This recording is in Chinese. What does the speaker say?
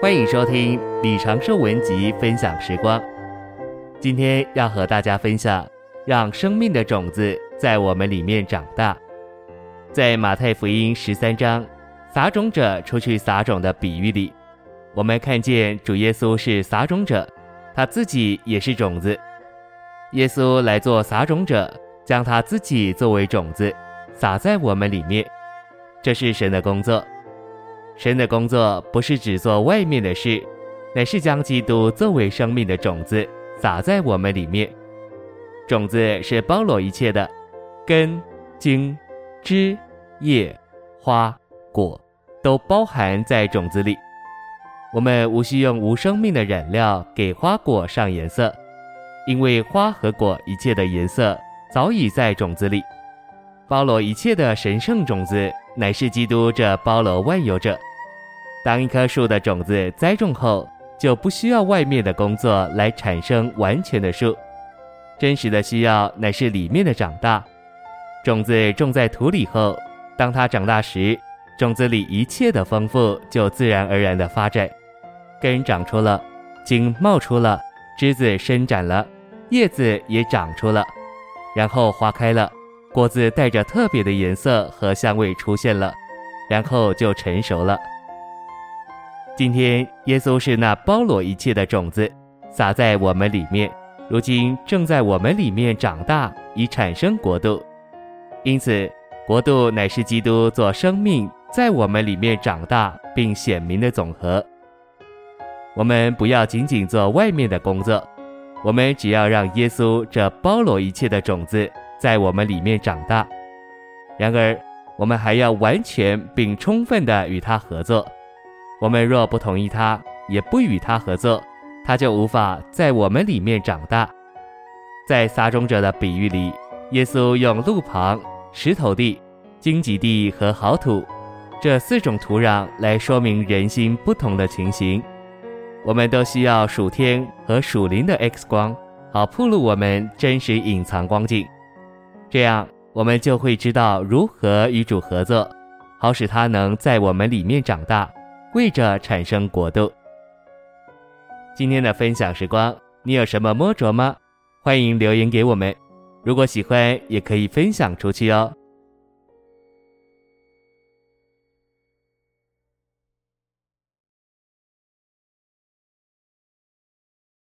欢迎收听李长寿文集分享时光。今天要和大家分享，让生命的种子在我们里面长大。在马太福音十三章撒种者出去撒种的比喻里，我们看见主耶稣是撒种者，他自己也是种子。耶稣来做撒种者，将他自己作为种子撒在我们里面，这是神的工作。神的工作不是只做外面的事，乃是将基督作为生命的种子撒在我们里面。种子是包罗一切的，根、茎、枝、叶、花、果都包含在种子里。我们无需用无生命的染料给花果上颜色，因为花和果一切的颜色早已在种子里。包罗一切的神圣种子乃是基督这包罗万有者。当一棵树的种子栽种后，就不需要外面的工作来产生完全的树。真实的需要乃是里面的长大。种子种在土里后，当它长大时，种子里一切的丰富就自然而然的发展，根长出了，茎冒出了，枝子伸展了，叶子也长出了，然后花开了，果子带着特别的颜色和香味出现了，然后就成熟了。今天，耶稣是那包罗一切的种子，撒在我们里面，如今正在我们里面长大，以产生国度。因此，国度乃是基督做生命在我们里面长大并显明的总和。我们不要仅仅做外面的工作，我们只要让耶稣这包罗一切的种子在我们里面长大。然而，我们还要完全并充分地与他合作。我们若不同意他，也不与他合作，他就无法在我们里面长大。在撒种者的比喻里，耶稣用路旁、石头地、荆棘地和好土这四种土壤来说明人心不同的情形。我们都需要属天和属灵的 X 光，好暴露我们真实隐藏光景。这样，我们就会知道如何与主合作，好使他能在我们里面长大。为着产生国度。今天的分享时光，你有什么摸着吗？欢迎留言给我们。如果喜欢，也可以分享出去哦。